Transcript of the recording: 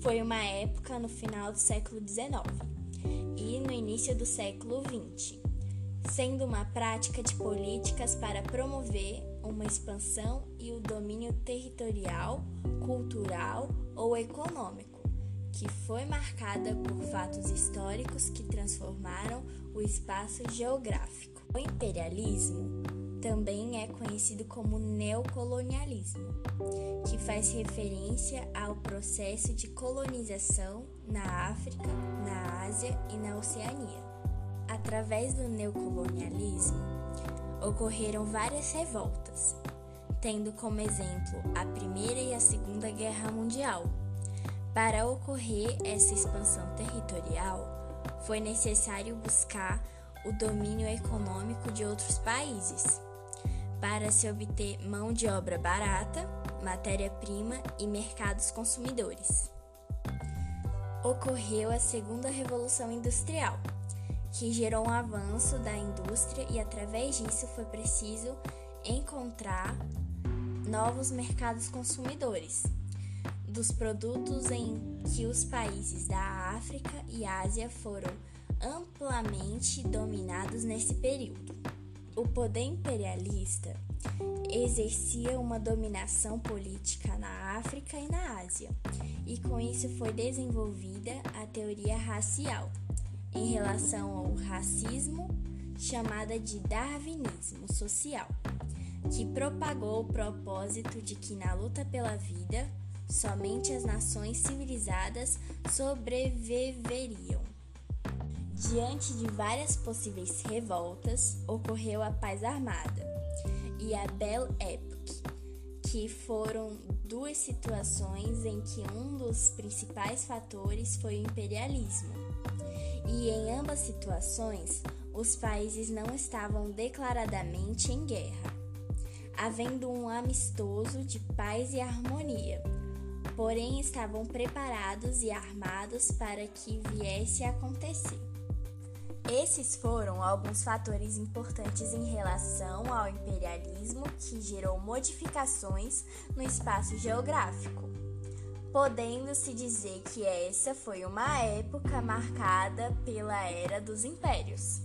foi uma época no final do século XIX e no início do século XX, sendo uma prática de políticas para promover uma expansão e o domínio territorial, cultural ou econômico, que foi marcada por fatos históricos que transformaram o espaço geográfico. O imperialismo também é conhecido como neocolonialismo, que faz referência ao processo de colonização na África, na Ásia e na Oceania. Através do neocolonialismo, ocorreram várias revoltas, tendo como exemplo a Primeira e a Segunda Guerra Mundial. Para ocorrer essa expansão territorial, foi necessário buscar o domínio econômico de outros países para se obter mão de obra barata, matéria-prima e mercados consumidores. Ocorreu a Segunda Revolução Industrial, que gerou um avanço da indústria e através disso foi preciso encontrar novos mercados consumidores dos produtos em que os países da África e Ásia foram amplamente dominados nesse período. O poder imperialista exercia uma dominação política na África e na Ásia, e com isso foi desenvolvida a teoria racial em relação ao racismo, chamada de darwinismo social, que propagou o propósito de que na luta pela vida somente as nações civilizadas sobreviveriam. Diante de várias possíveis revoltas, ocorreu a Paz Armada e a Belle Époque, que foram duas situações em que um dos principais fatores foi o imperialismo. E em ambas situações, os países não estavam declaradamente em guerra, havendo um amistoso de paz e harmonia, porém estavam preparados e armados para que viesse a acontecer. Esses foram alguns fatores importantes em relação ao imperialismo que gerou modificações no espaço geográfico, podendo-se dizer que essa foi uma época marcada pela Era dos Impérios.